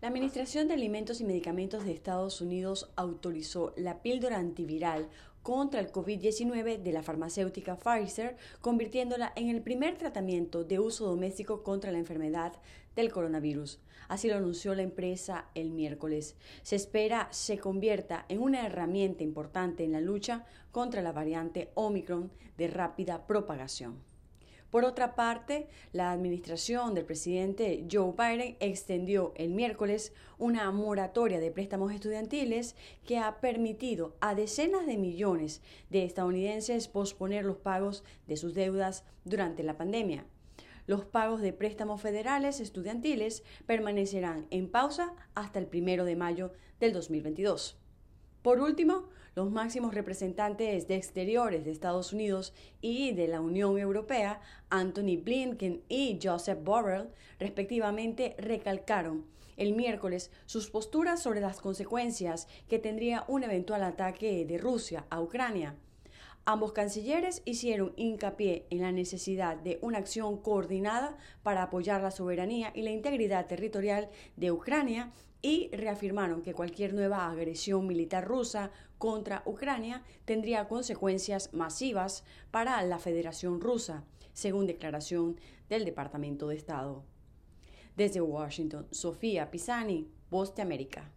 La Administración de Alimentos y Medicamentos de Estados Unidos autorizó la píldora antiviral contra el COVID-19 de la farmacéutica Pfizer, convirtiéndola en el primer tratamiento de uso doméstico contra la enfermedad del coronavirus. Así lo anunció la empresa el miércoles. Se espera se convierta en una herramienta importante en la lucha contra la variante Omicron de rápida propagación. Por otra parte, la administración del presidente Joe Biden extendió el miércoles una moratoria de préstamos estudiantiles que ha permitido a decenas de millones de estadounidenses posponer los pagos de sus deudas durante la pandemia. Los pagos de préstamos federales estudiantiles permanecerán en pausa hasta el primero de mayo del 2022. Por último, los máximos representantes de Exteriores de Estados Unidos y de la Unión Europea, Anthony Blinken y Joseph Borrell, respectivamente, recalcaron el miércoles sus posturas sobre las consecuencias que tendría un eventual ataque de Rusia a Ucrania. Ambos cancilleres hicieron hincapié en la necesidad de una acción coordinada para apoyar la soberanía y la integridad territorial de Ucrania y reafirmaron que cualquier nueva agresión militar rusa contra Ucrania tendría consecuencias masivas para la Federación Rusa, según declaración del Departamento de Estado. Desde Washington, Sofía Pisani, Voz de América.